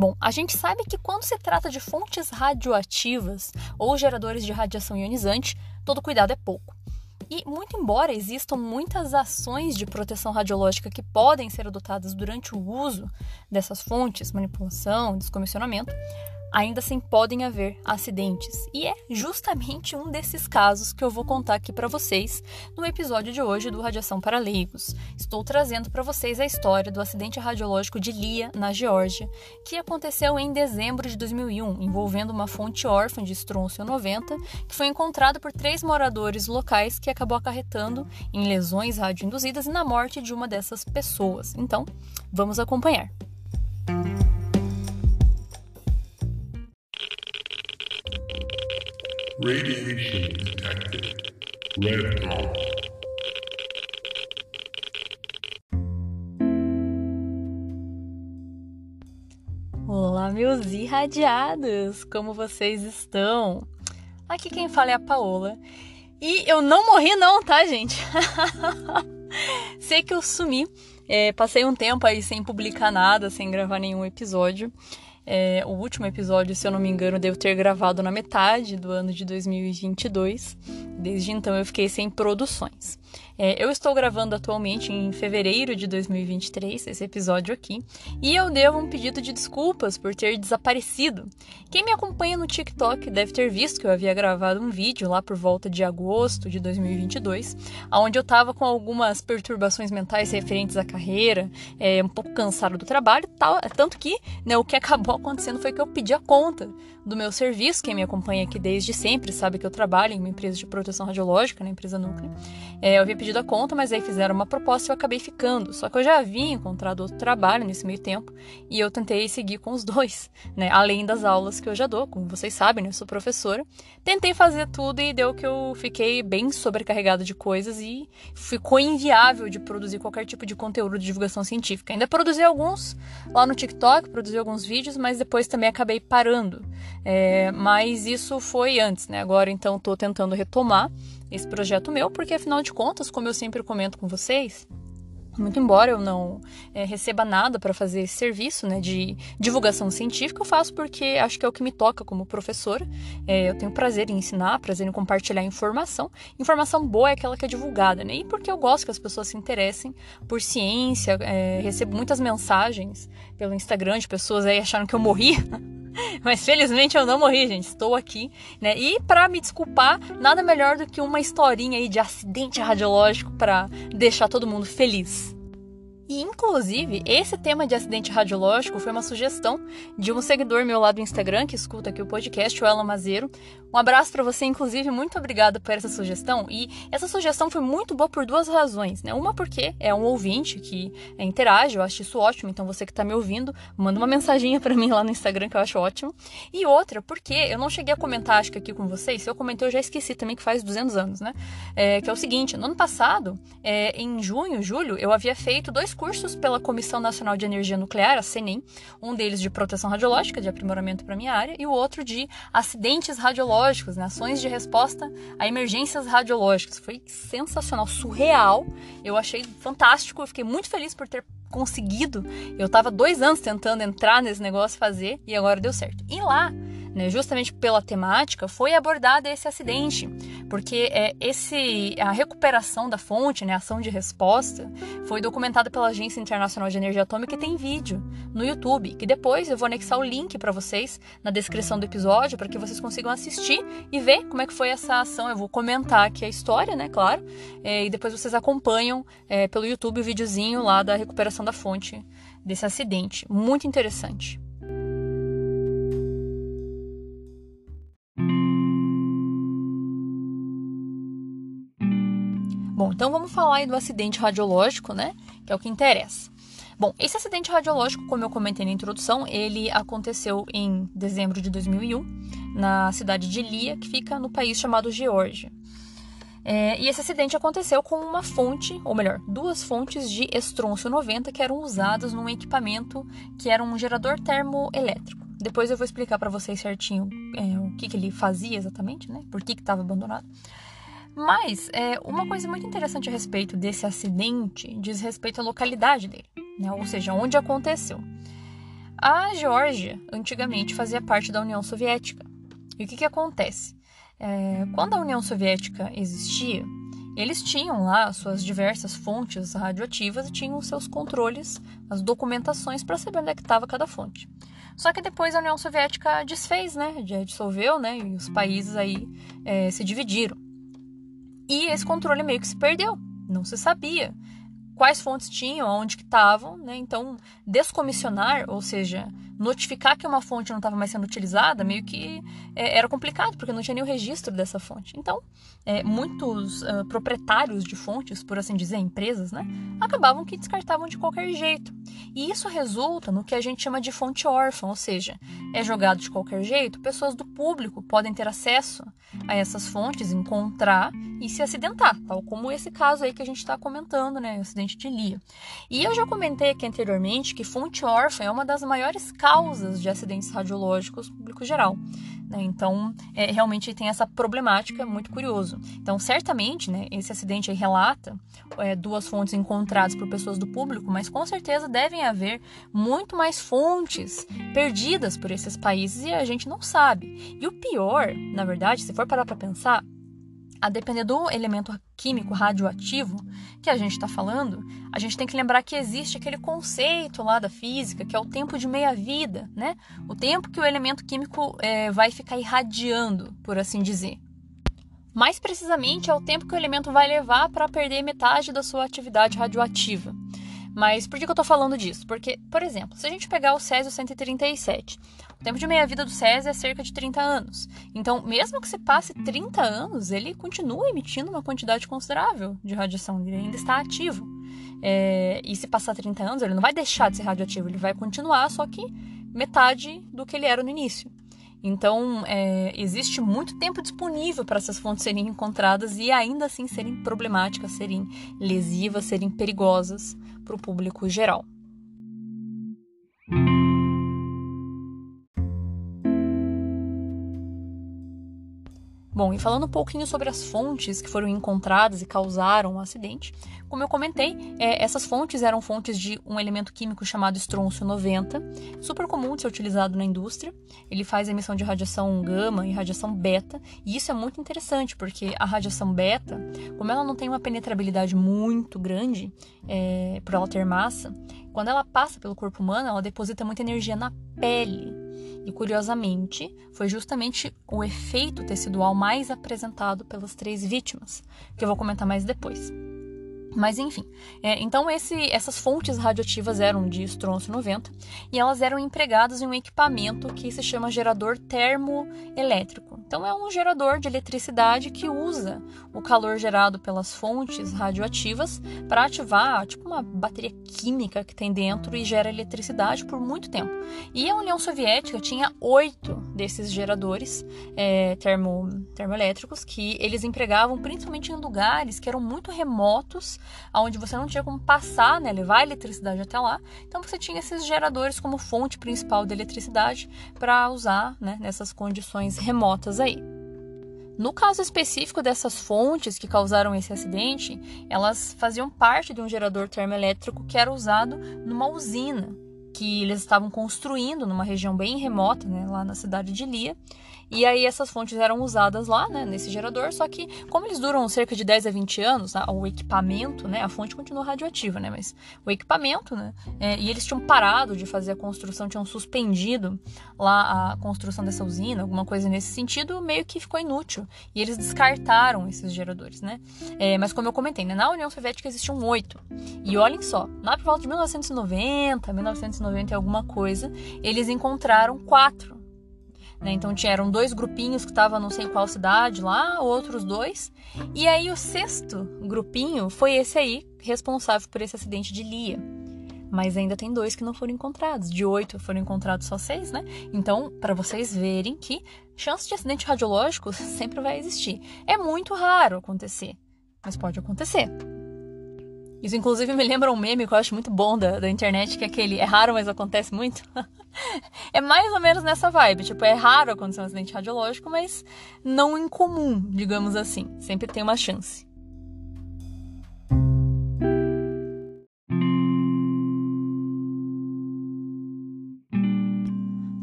Bom, a gente sabe que quando se trata de fontes radioativas ou geradores de radiação ionizante, todo cuidado é pouco. E, muito embora existam muitas ações de proteção radiológica que podem ser adotadas durante o uso dessas fontes, manipulação, descomissionamento, ainda assim podem haver acidentes. E é justamente um desses casos que eu vou contar aqui para vocês no episódio de hoje do Radiação para Leigos. Estou trazendo para vocês a história do acidente radiológico de Lia, na Geórgia, que aconteceu em dezembro de 2001, envolvendo uma fonte órfã de estrôncio 90, que foi encontrada por três moradores locais que acabou acarretando em lesões radioinduzidas e na morte de uma dessas pessoas. Então, vamos acompanhar. Radiation detected. Red dot. Olá, meus irradiados! Como vocês estão? Aqui quem fala é a Paola. E eu não morri não, tá, gente? Sei que eu sumi. É, passei um tempo aí sem publicar nada, sem gravar nenhum episódio. É, o último episódio, se eu não me engano, devo ter gravado na metade do ano de 2022. Desde então eu fiquei sem produções. É, eu estou gravando atualmente em fevereiro de 2023 esse episódio aqui e eu devo um pedido de desculpas por ter desaparecido. Quem me acompanha no TikTok deve ter visto que eu havia gravado um vídeo lá por volta de agosto de 2022, onde eu estava com algumas perturbações mentais referentes à carreira, é, um pouco cansado do trabalho, tal, tanto que né, o que acabou acontecendo foi que eu pedi a conta do meu serviço. Quem me acompanha aqui desde sempre sabe que eu trabalho em uma empresa de proteção radiológica, na empresa Núcleo. É, eu havia pedido a conta, mas aí fizeram uma proposta e eu acabei ficando. Só que eu já havia encontrado outro trabalho nesse meio tempo e eu tentei seguir com os dois, né? Além das aulas que eu já dou, como vocês sabem, né? eu sou professora. Tentei fazer tudo e deu que eu fiquei bem sobrecarregada de coisas e ficou inviável de produzir qualquer tipo de conteúdo de divulgação científica. Ainda produzi alguns lá no TikTok, produzi alguns vídeos, mas depois também acabei parando. É, mas isso foi antes, né? Agora então estou tentando retomar esse projeto meu, porque afinal de contas, como eu sempre comento com vocês, muito embora eu não é, receba nada para fazer esse serviço né, de divulgação científica, eu faço porque acho que é o que me toca como professora. É, eu tenho prazer em ensinar, prazer em compartilhar informação. Informação boa é aquela que é divulgada, né? E porque eu gosto que as pessoas se interessem por ciência, é, recebo muitas mensagens pelo Instagram de pessoas aí achando que eu morri. Mas felizmente eu não morri, gente. Estou aqui, né? E para me desculpar, nada melhor do que uma historinha aí de acidente radiológico para deixar todo mundo feliz. E, inclusive, esse tema de acidente radiológico foi uma sugestão de um seguidor meu lá do Instagram, que escuta aqui o podcast, o Ela Mazeiro. Um abraço para você, inclusive, muito obrigada por essa sugestão. E essa sugestão foi muito boa por duas razões, né? Uma porque é um ouvinte que é, interage, eu acho isso ótimo. Então, você que está me ouvindo, manda uma mensaginha para mim lá no Instagram, que eu acho ótimo. E outra, porque eu não cheguei a comentar, acho que aqui com vocês, se eu comentei, eu já esqueci também que faz 200 anos, né? É, que é o seguinte, no ano passado, é, em junho, julho, eu havia feito dois cursos pela Comissão Nacional de Energia Nuclear, a CENEM, um deles de proteção radiológica, de aprimoramento para minha área, e o outro de acidentes radiológicos, né, ações de resposta a emergências radiológicas. Foi sensacional, surreal. Eu achei fantástico, eu fiquei muito feliz por ter conseguido. Eu estava dois anos tentando entrar nesse negócio, fazer, e agora deu certo. E lá né, justamente pela temática, foi abordado esse acidente, porque é, esse, a recuperação da fonte, né, a ação de resposta, foi documentada pela Agência Internacional de Energia Atômica e tem vídeo no YouTube, que depois eu vou anexar o link para vocês na descrição do episódio, para que vocês consigam assistir e ver como é que foi essa ação. Eu vou comentar aqui a história, né, claro, é, e depois vocês acompanham é, pelo YouTube o videozinho lá da recuperação da fonte desse acidente. Muito interessante. Então vamos falar aí do acidente radiológico, né? Que é o que interessa. Bom, esse acidente radiológico, como eu comentei na introdução, ele aconteceu em dezembro de 2001, na cidade de Lia, que fica no país chamado Geórgia. É, e esse acidente aconteceu com uma fonte, ou melhor, duas fontes de estrôncio 90 que eram usadas num equipamento que era um gerador termoelétrico. Depois eu vou explicar para vocês certinho é, o que, que ele fazia exatamente, né? Por que estava abandonado. Mas é, uma coisa muito interessante a respeito desse acidente diz respeito à localidade dele, né? ou seja, onde aconteceu. A Geórgia antigamente fazia parte da União Soviética. E o que, que acontece? É, quando a União Soviética existia, eles tinham lá suas diversas fontes radioativas e tinham seus controles, as documentações para saber onde é estava cada fonte. Só que depois a União Soviética desfez, né, dissolveu, né, e os países aí é, se dividiram. E esse controle meio que se perdeu, não se sabia quais fontes tinham, onde que estavam, né? Então, descomissionar, ou seja, notificar que uma fonte não estava mais sendo utilizada, meio que é, era complicado, porque não tinha o registro dessa fonte. Então, é, muitos uh, proprietários de fontes, por assim dizer, empresas, né, acabavam que descartavam de qualquer jeito. E isso resulta no que a gente chama de fonte órfã, ou seja, é jogado de qualquer jeito, pessoas do público podem ter acesso a essas fontes, encontrar e se acidentar, tal como esse caso aí que a gente está comentando, né, o acidente de Lia. E eu já comentei aqui anteriormente que fonte órfã é uma das maiores causas de acidentes radiológicos público geral. Né? Então, é, realmente tem essa problemática muito curioso. Então, certamente, né, esse acidente relata é, duas fontes encontradas por pessoas do público, mas com certeza devem haver muito mais fontes perdidas por esses países e a gente não sabe. E o pior, na verdade, se for parar para pensar, a depender do elemento químico radioativo que a gente está falando, a gente tem que lembrar que existe aquele conceito lá da física, que é o tempo de meia-vida, né? O tempo que o elemento químico é, vai ficar irradiando, por assim dizer. Mais precisamente, é o tempo que o elemento vai levar para perder metade da sua atividade radioativa. Mas por que eu estou falando disso? Porque, por exemplo, se a gente pegar o Césio 137, o tempo de meia-vida do Césio é cerca de 30 anos. Então, mesmo que se passe 30 anos, ele continua emitindo uma quantidade considerável de radiação, ele ainda está ativo. É, e se passar 30 anos, ele não vai deixar de ser radioativo, ele vai continuar, só que metade do que ele era no início. Então, é, existe muito tempo disponível para essas fontes serem encontradas e ainda assim serem problemáticas, serem lesivas, serem perigosas para o público geral. Bom, e falando um pouquinho sobre as fontes que foram encontradas e causaram o um acidente, como eu comentei, é, essas fontes eram fontes de um elemento químico chamado estrôncio 90, super comum de ser utilizado na indústria. Ele faz emissão de radiação gama e radiação beta, e isso é muito interessante porque a radiação beta, como ela não tem uma penetrabilidade muito grande, é, por ela ter massa, quando ela passa pelo corpo humano, ela deposita muita energia na pele. E curiosamente, foi justamente o efeito tecidual mais apresentado pelas três vítimas, que eu vou comentar mais depois. Mas enfim, é, então esse, essas fontes radioativas eram de estrôncio 90 e elas eram empregadas em um equipamento que se chama gerador termoelétrico. Então é um gerador de eletricidade que usa o calor gerado pelas fontes radioativas para ativar tipo uma bateria química que tem dentro e gera eletricidade por muito tempo. E a União Soviética tinha oito desses geradores é, termo, termoelétricos que eles empregavam principalmente em lugares que eram muito remotos onde você não tinha como passar, né, levar a eletricidade até lá. Então você tinha esses geradores como fonte principal de eletricidade para usar né, nessas condições remotas aí. No caso específico dessas fontes que causaram esse acidente, elas faziam parte de um gerador termoelétrico que era usado numa usina que eles estavam construindo numa região bem remota, né, lá na cidade de Lia. E aí essas fontes eram usadas lá, né, nesse gerador, só que como eles duram cerca de 10 a 20 anos, o equipamento, né, a fonte continua radioativa, né, mas o equipamento, né, é, e eles tinham parado de fazer a construção, tinham suspendido lá a construção dessa usina, alguma coisa nesse sentido, meio que ficou inútil. E eles descartaram esses geradores, né. É, mas como eu comentei, né, na União Soviética existiam oito. E olhem só, lá por volta de 1990, 1990 e alguma coisa, eles encontraram quatro né? Então tinham dois grupinhos que estavam não sei qual cidade lá, outros dois. E aí o sexto grupinho foi esse aí, responsável por esse acidente de Lia. Mas ainda tem dois que não foram encontrados. De oito foram encontrados só seis, né? Então, para vocês verem que chance de acidente radiológico sempre vai existir. É muito raro acontecer, mas pode acontecer. Isso, inclusive, me lembra um meme que eu acho muito bom da, da internet, que é aquele é raro, mas acontece muito. é mais ou menos nessa vibe. Tipo, é raro acontecer um acidente radiológico, mas não incomum, digamos assim. Sempre tem uma chance.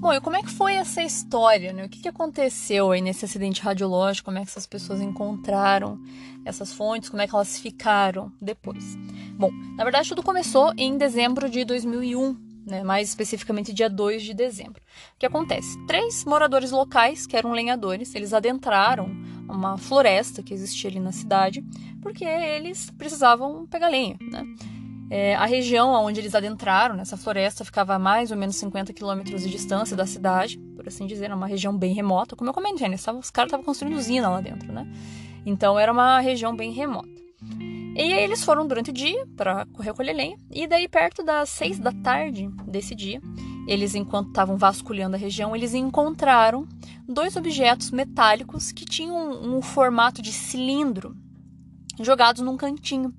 Bom, e como é que foi essa história, né? O que, que aconteceu aí nesse acidente radiológico? Como é que essas pessoas encontraram essas fontes? Como é que elas ficaram depois? Bom, na verdade tudo começou em dezembro de 2001, né? mais especificamente dia 2 de dezembro. O que acontece? Três moradores locais, que eram lenhadores, eles adentraram uma floresta que existia ali na cidade, porque eles precisavam pegar lenha, né? É, a região onde eles adentraram, nessa floresta, ficava a mais ou menos 50 quilômetros de distância da cidade, por assim dizer, uma região bem remota. Como eu comentei, né? os caras estavam construindo usina lá dentro, né? Então era uma região bem remota. E aí eles foram durante o dia para recolher lenha, e daí perto das seis da tarde desse dia, eles, enquanto estavam vasculhando a região, eles encontraram dois objetos metálicos que tinham um, um formato de cilindro jogados num cantinho.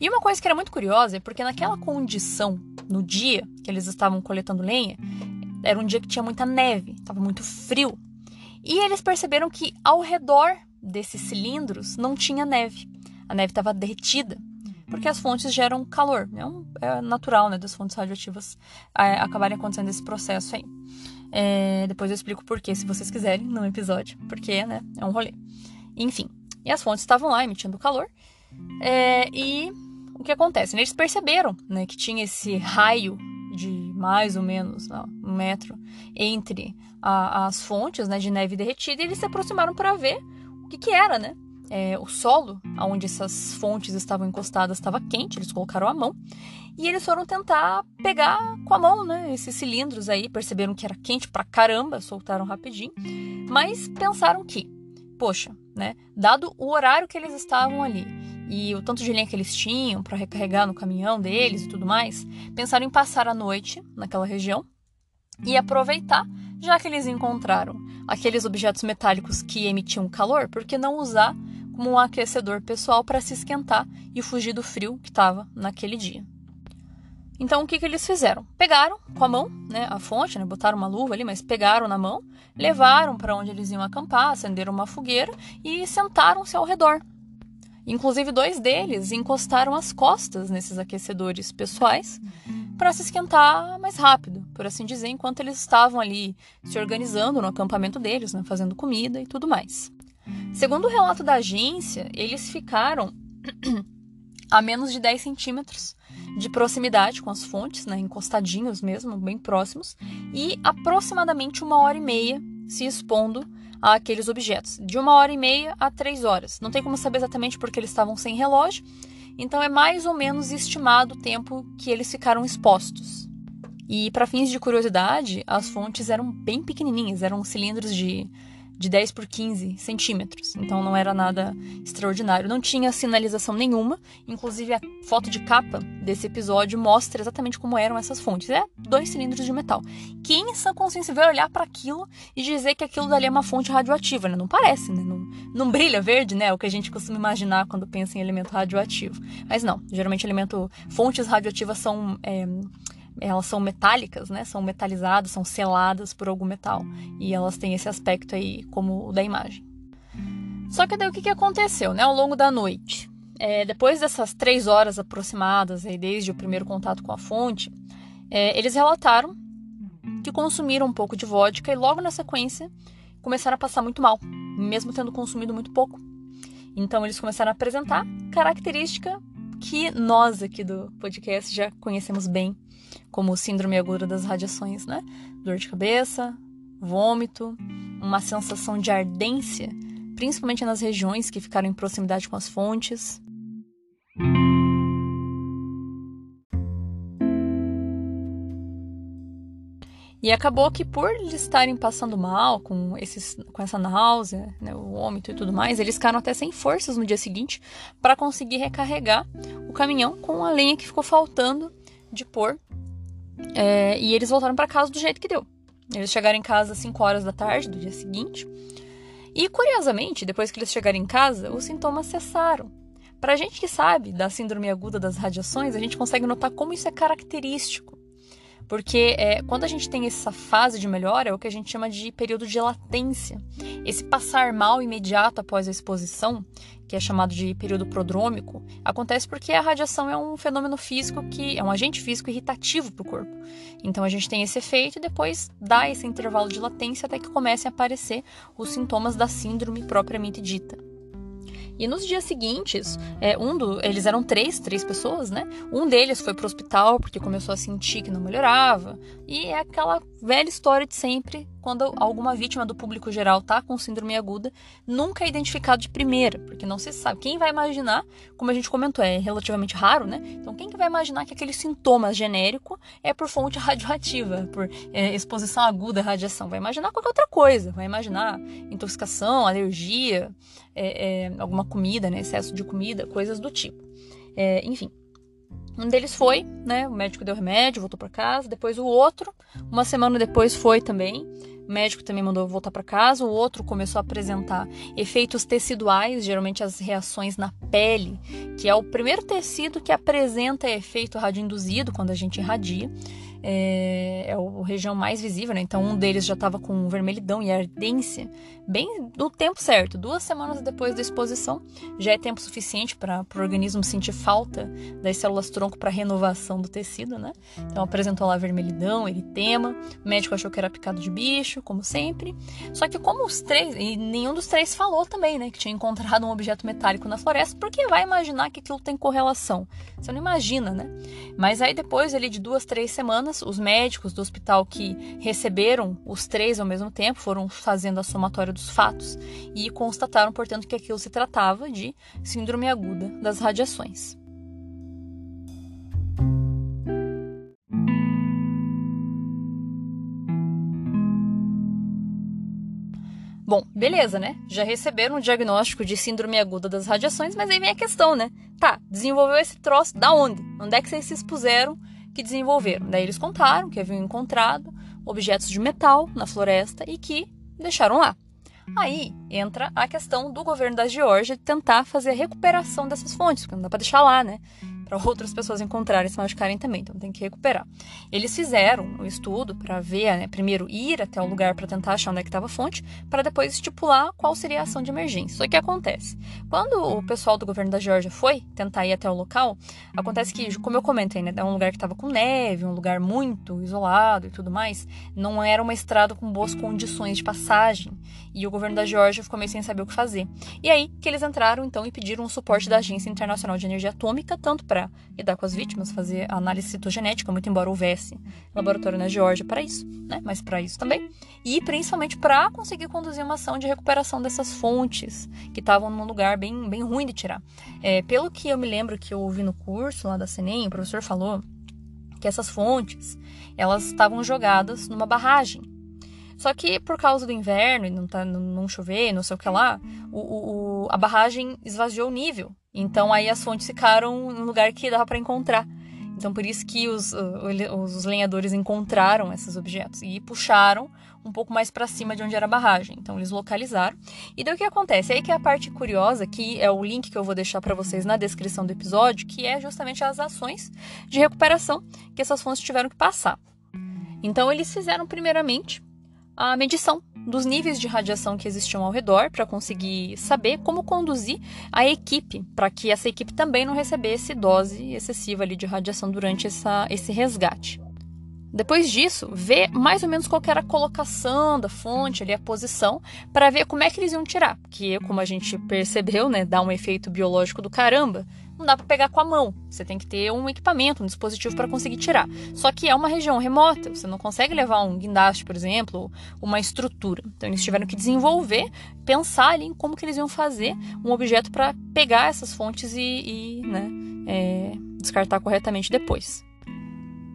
E uma coisa que era muito curiosa é porque naquela condição, no dia que eles estavam coletando lenha, era um dia que tinha muita neve, estava muito frio. E eles perceberam que ao redor desses cilindros não tinha neve. A neve estava derretida, porque as fontes geram calor. É, um, é natural né, das fontes radioativas é, acabarem acontecendo esse processo aí. É, depois eu explico por quê, se vocês quiserem, no episódio, porque né, é um rolê. Enfim, e as fontes estavam lá emitindo calor. É, e o que acontece? Eles perceberam né, que tinha esse raio de mais ou menos não, um metro entre a, as fontes né, de neve derretida e eles se aproximaram para ver o que, que era, né? É, o solo onde essas fontes estavam encostadas estava quente, eles colocaram a mão e eles foram tentar pegar com a mão, né? Esses cilindros aí, perceberam que era quente pra caramba, soltaram rapidinho, mas pensaram que, poxa, né? Dado o horário que eles estavam ali e o tanto de lenha que eles tinham para recarregar no caminhão deles e tudo mais, pensaram em passar a noite naquela região e aproveitar, já que eles encontraram aqueles objetos metálicos que emitiam calor, por que não usar como um aquecedor pessoal para se esquentar e fugir do frio que estava naquele dia? Então, o que, que eles fizeram? Pegaram com a mão, né, a fonte, né, botaram uma luva ali, mas pegaram na mão, levaram para onde eles iam acampar, acenderam uma fogueira e sentaram-se ao redor Inclusive, dois deles encostaram as costas nesses aquecedores pessoais para se esquentar mais rápido, por assim dizer, enquanto eles estavam ali se organizando no acampamento deles, né, fazendo comida e tudo mais. Segundo o relato da agência, eles ficaram a menos de 10 centímetros de proximidade com as fontes, né, encostadinhos mesmo, bem próximos, e aproximadamente uma hora e meia se expondo àqueles objetos, de uma hora e meia a três horas. Não tem como saber exatamente porque eles estavam sem relógio, então é mais ou menos estimado o tempo que eles ficaram expostos. E para fins de curiosidade, as fontes eram bem pequenininhas, eram cilindros de de 10 por 15 centímetros, então não era nada extraordinário. Não tinha sinalização nenhuma, inclusive a foto de capa desse episódio mostra exatamente como eram essas fontes. É dois cilindros de metal. Quem em sã consciência vai olhar para aquilo e dizer que aquilo dali é uma fonte radioativa, né? Não parece, né? Não, não brilha verde, né? É o que a gente costuma imaginar quando pensa em elemento radioativo. Mas não, geralmente elemento, fontes radioativas são é, elas são metálicas, né? São metalizadas, são seladas por algum metal. E elas têm esse aspecto aí como o da imagem. Só que daí o que, que aconteceu, né? Ao longo da noite. É, depois dessas três horas aproximadas, aí, desde o primeiro contato com a fonte, é, eles relataram que consumiram um pouco de vodka e logo na sequência começaram a passar muito mal, mesmo tendo consumido muito pouco. Então eles começaram a apresentar característica que nós aqui do podcast já conhecemos bem, como síndrome aguda das radiações, né? Dor de cabeça, vômito, uma sensação de ardência, principalmente nas regiões que ficaram em proximidade com as fontes. E acabou que por eles estarem passando mal com, esses, com essa náusea, né, o vômito e tudo mais, eles ficaram até sem forças no dia seguinte para conseguir recarregar o caminhão com a lenha que ficou faltando de pôr é, e eles voltaram para casa do jeito que deu. Eles chegaram em casa às 5 horas da tarde do dia seguinte. E curiosamente, depois que eles chegaram em casa, os sintomas cessaram. Para a gente que sabe da síndrome aguda das radiações, a gente consegue notar como isso é característico. Porque é, quando a gente tem essa fase de melhora, é o que a gente chama de período de latência. Esse passar mal imediato após a exposição, que é chamado de período prodrômico, acontece porque a radiação é um fenômeno físico que é um agente físico irritativo para o corpo. Então a gente tem esse efeito e depois dá esse intervalo de latência até que comecem a aparecer os sintomas da síndrome propriamente dita. E nos dias seguintes, é, um do, eles eram três, três pessoas, né? Um deles foi para o hospital porque começou a sentir que não melhorava. E é aquela velha história de sempre, quando alguma vítima do público geral tá com síndrome aguda, nunca é identificado de primeira, porque não se sabe. Quem vai imaginar, como a gente comentou, é relativamente raro, né? Então quem que vai imaginar que aquele sintoma genérico é por fonte radioativa, por é, exposição aguda à radiação? Vai imaginar qualquer outra coisa, vai imaginar intoxicação, alergia, é, é, alguma comida, né? Excesso de comida, coisas do tipo. É, enfim, um deles foi, né? O médico deu remédio, voltou para casa. Depois o outro, uma semana depois, foi também. O médico também mandou voltar para casa. O outro começou a apresentar efeitos teciduais, geralmente as reações na pele, que é o primeiro tecido que apresenta efeito radioinduzido quando a gente irradia é, é a região mais visível, né? Então um deles já estava com vermelhidão e ardência bem no tempo certo. Duas semanas depois da exposição já é tempo suficiente para o organismo sentir falta das células tronco para renovação do tecido, né? Então apresentou lá vermelhidão, eritema. O médico achou que era picado de bicho, como sempre. Só que como os três e nenhum dos três falou também, né, que tinha encontrado um objeto metálico na floresta, porque vai imaginar que aquilo tem correlação? Você não imagina, né? Mas aí depois ele de duas, três semanas semanas, os médicos do hospital que receberam os três ao mesmo tempo foram fazendo a somatória dos fatos e constataram, portanto, que aquilo se tratava de síndrome aguda das radiações. Bom, beleza, né? Já receberam um diagnóstico de síndrome aguda das radiações, mas aí vem a questão, né? Tá, desenvolveu esse troço da onde? Onde é que vocês se expuseram que desenvolveram. Daí eles contaram que haviam encontrado objetos de metal na floresta e que deixaram lá. Aí entra a questão do governo da Geórgia tentar fazer a recuperação dessas fontes, porque não dá para deixar lá, né? Para outras pessoas encontrarem se machucarem também, então tem que recuperar. Eles fizeram um estudo para ver, né, primeiro ir até o lugar para tentar achar onde é que estava a fonte, para depois estipular qual seria a ação de emergência. Só que acontece, quando o pessoal do governo da Geórgia foi tentar ir até o local, acontece que, como eu comentei, né, é um lugar que estava com neve, um lugar muito isolado e tudo mais, não era uma estrada com boas condições de passagem, e o governo da Geórgia ficou meio sem saber o que fazer. E aí que eles entraram então e pediram o suporte da Agência Internacional de Energia Atômica, tanto para para lidar com as vítimas, fazer análise citogenética, muito embora houvesse laboratório na Geórgia para isso, né? Mas para isso também. E principalmente para conseguir conduzir uma ação de recuperação dessas fontes que estavam num lugar bem, bem ruim de tirar. É, pelo que eu me lembro que eu ouvi no curso lá da CENEM, o professor falou que essas fontes elas estavam jogadas numa barragem. Só que por causa do inverno e não, tá, não chover, não sei o que lá, o, o, a barragem esvaziou o nível. Então aí as fontes ficaram num lugar que dava para encontrar. Então por isso que os, os lenhadores encontraram esses objetos e puxaram um pouco mais para cima de onde era a barragem. Então eles localizaram. E daí o que acontece? Aí que é a parte curiosa, que é o link que eu vou deixar para vocês na descrição do episódio, que é justamente as ações de recuperação que essas fontes tiveram que passar. Então eles fizeram primeiramente a medição dos níveis de radiação que existiam ao redor para conseguir saber como conduzir a equipe para que essa equipe também não recebesse dose excessiva ali de radiação durante essa, esse resgate. Depois disso, ver mais ou menos qual era a colocação da fonte, ali, a posição, para ver como é que eles iam tirar. Porque, como a gente percebeu, né, dá um efeito biológico do caramba não dá para pegar com a mão. Você tem que ter um equipamento, um dispositivo para conseguir tirar. Só que é uma região remota, você não consegue levar um guindaste, por exemplo, uma estrutura. Então eles tiveram que desenvolver, pensar ali em como que eles iam fazer um objeto para pegar essas fontes e, e né, é, descartar corretamente depois.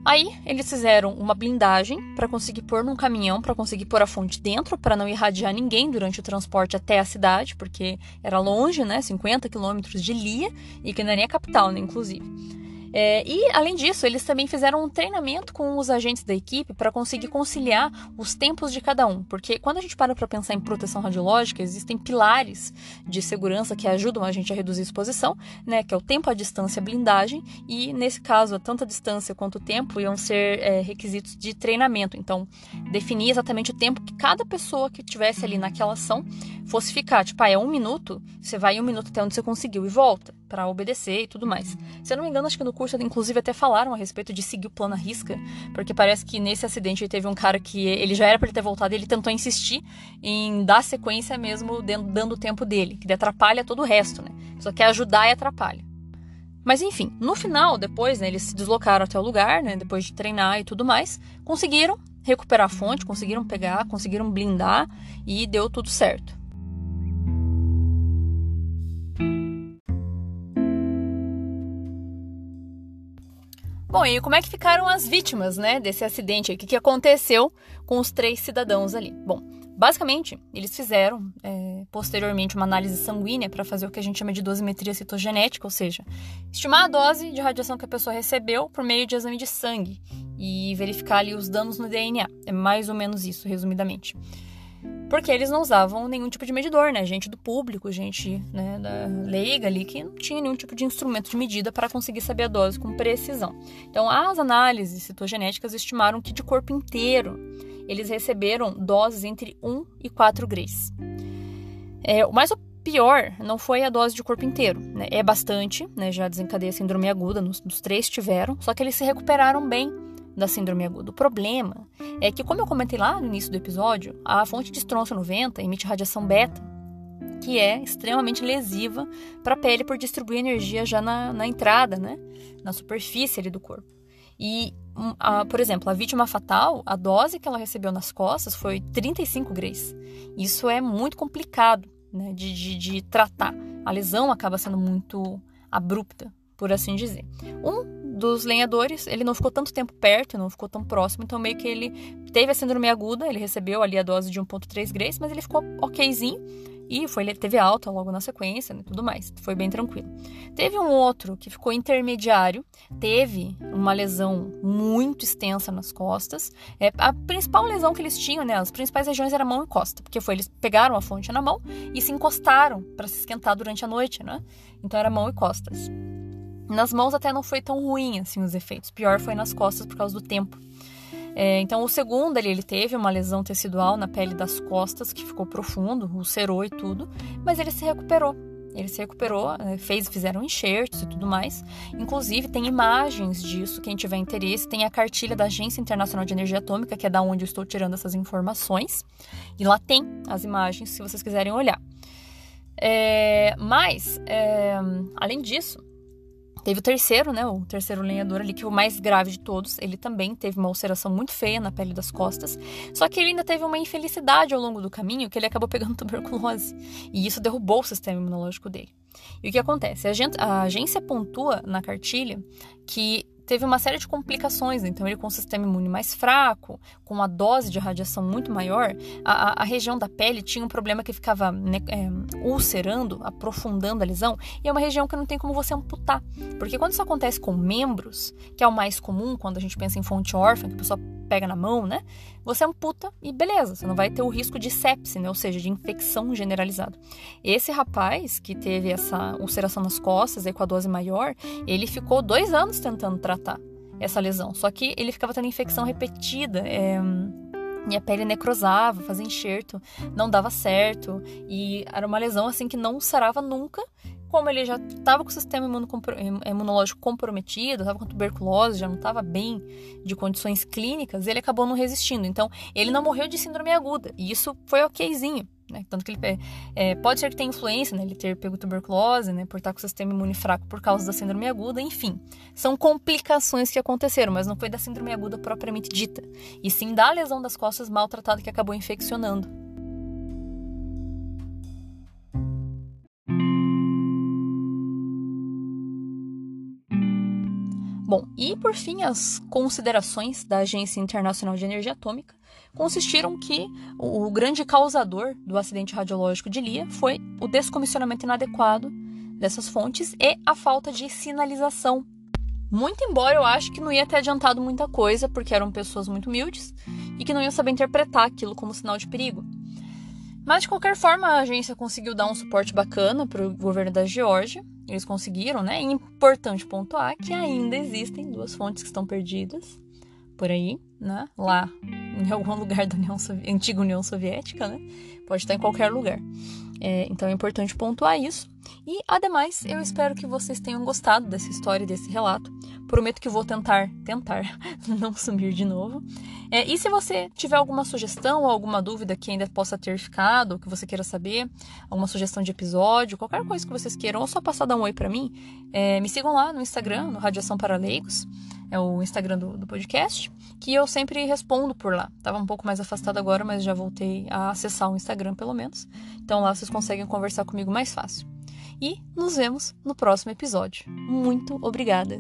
Aí eles fizeram uma blindagem para conseguir pôr num caminhão, para conseguir pôr a fonte dentro, para não irradiar ninguém durante o transporte até a cidade, porque era longe, né, 50 quilômetros de Lia, e que não é nem a capital, né, inclusive. É, e, além disso, eles também fizeram um treinamento com os agentes da equipe para conseguir conciliar os tempos de cada um. Porque quando a gente para para pensar em proteção radiológica, existem pilares de segurança que ajudam a gente a reduzir a exposição, né? Que é o tempo, a distância, a blindagem. E, nesse caso, tanto a distância quanto o tempo iam ser é, requisitos de treinamento. Então, definir exatamente o tempo que cada pessoa que estivesse ali naquela ação fosse ficar. Tipo, ah, é um minuto, você vai um minuto até onde você conseguiu e volta para obedecer e tudo mais. Se eu não me engano, acho que no curso, inclusive, até falaram a respeito de seguir o plano à risca, porque parece que nesse acidente teve um cara que ele já era para ele ter voltado e ele tentou insistir em dar sequência mesmo dando o tempo dele, que atrapalha todo o resto, né? Só quer ajudar e atrapalha. Mas enfim, no final, depois, né, eles se deslocaram até o lugar, né, depois de treinar e tudo mais, conseguiram recuperar a fonte, conseguiram pegar, conseguiram blindar e deu tudo certo. Bom, e como é que ficaram as vítimas, né, desse acidente? O que, que aconteceu com os três cidadãos ali? Bom, basicamente, eles fizeram é, posteriormente uma análise sanguínea para fazer o que a gente chama de dosimetria citogenética, ou seja, estimar a dose de radiação que a pessoa recebeu por meio de exame de sangue e verificar ali os danos no DNA. É mais ou menos isso, resumidamente porque eles não usavam nenhum tipo de medidor, né? Gente do público, gente né, da leiga ali, que não tinha nenhum tipo de instrumento de medida para conseguir saber a dose com precisão. Então, as análises citogenéticas estimaram que de corpo inteiro eles receberam doses entre 1 e 4 grays. É, mas o pior não foi a dose de corpo inteiro, né? É bastante, né? Já desencadeia síndrome aguda, nos, nos três tiveram, só que eles se recuperaram bem da síndrome aguda. O problema é que, como eu comentei lá no início do episódio, a fonte de estronço 90 emite radiação beta, que é extremamente lesiva para a pele por distribuir energia já na, na entrada, né? na superfície ali do corpo. E, hum, a, por exemplo, a vítima fatal, a dose que ela recebeu nas costas foi 35 graus. Isso é muito complicado né, de, de, de tratar. A lesão acaba sendo muito abrupta, por assim dizer. Um dos lenhadores, ele não ficou tanto tempo perto, não ficou tão próximo, então meio que ele teve a síndrome aguda, ele recebeu ali a dose de 1.3 grays, mas ele ficou okzinho e foi, ele teve alta logo na sequência e né, tudo mais, foi bem tranquilo. Teve um outro que ficou intermediário, teve uma lesão muito extensa nas costas. É, a principal lesão que eles tinham, né, as principais regiões era mão e costa, porque foi eles pegaram a fonte na mão e se encostaram para se esquentar durante a noite, né? Então era mão e costas. Nas mãos até não foi tão ruim assim os efeitos. Pior foi nas costas por causa do tempo. É, então o segundo ali, ele teve uma lesão tecidual na pele das costas que ficou profundo, ulcerou e tudo, mas ele se recuperou. Ele se recuperou, é, fez, fizeram enxertos e tudo mais. Inclusive, tem imagens disso, quem tiver interesse. Tem a cartilha da Agência Internacional de Energia Atômica, que é da onde eu estou tirando essas informações. E lá tem as imagens, se vocês quiserem olhar. É, mas, é, além disso, Teve o terceiro, né? O terceiro lenhador ali, que é o mais grave de todos. Ele também teve uma ulceração muito feia na pele das costas. Só que ele ainda teve uma infelicidade ao longo do caminho, que ele acabou pegando tuberculose. E isso derrubou o sistema imunológico dele. E o que acontece? A, agência pontua na cartilha que teve uma série de complicações. Então, ele com o sistema imune mais fraco, com uma dose de radiação muito maior, a, a região da pele tinha um problema que ficava né, é, ulcerando, aprofundando a lesão, e é uma região que não tem como você amputar. Porque quando isso acontece com membros, que é o mais comum quando a gente pensa em fonte órfã, que a pessoa pega na mão, né? Você amputa e beleza, você não vai ter o risco de sepse, né? Ou seja, de infecção generalizada. Esse rapaz que teve essa ulceração nas costas, com a dose maior, ele ficou dois anos tentando tratar essa lesão. Só que ele ficava tendo infecção repetida. É e a pele necrosava, fazia enxerto, não dava certo e era uma lesão assim que não sarava nunca como ele já estava com o sistema imunológico comprometido, estava com tuberculose, já não estava bem de condições clínicas, ele acabou não resistindo. Então, ele não morreu de síndrome aguda. E isso foi okzinho. Né? Tanto que ele é, pode ser que tenha influência, né? ele ter pego tuberculose, né? por estar com o sistema imune fraco por causa da síndrome aguda, enfim. São complicações que aconteceram, mas não foi da síndrome aguda propriamente dita, e sim da lesão das costas maltratada que acabou infeccionando. Bom, e por fim, as considerações da Agência Internacional de Energia Atômica consistiram que o grande causador do acidente radiológico de Lia foi o descomissionamento inadequado dessas fontes e a falta de sinalização Muito embora eu acho que não ia ter adiantado muita coisa, porque eram pessoas muito humildes e que não iam saber interpretar aquilo como sinal de perigo. Mas de qualquer forma, a agência conseguiu dar um suporte bacana para o governo da Geórgia. Eles conseguiram, né? É importante pontuar que ainda existem duas fontes que estão perdidas por aí, né? Lá em algum lugar da União antiga União Soviética, né? Pode estar em qualquer lugar. É, então é importante pontuar isso. E, ademais, eu espero que vocês tenham gostado dessa história, desse relato. Prometo que vou tentar, tentar não sumir de novo. É, e se você tiver alguma sugestão ou alguma dúvida que ainda possa ter ficado, que você queira saber, alguma sugestão de episódio, qualquer coisa que vocês queiram, ou só passar dar um oi para mim, é, me sigam lá no Instagram, no Radiação para Leigos é o Instagram do, do, podcast, que eu sempre respondo por lá. Tava um pouco mais afastado agora, mas já voltei a acessar o Instagram pelo menos. Então lá vocês conseguem conversar comigo mais fácil. E nos vemos no próximo episódio. Muito obrigada!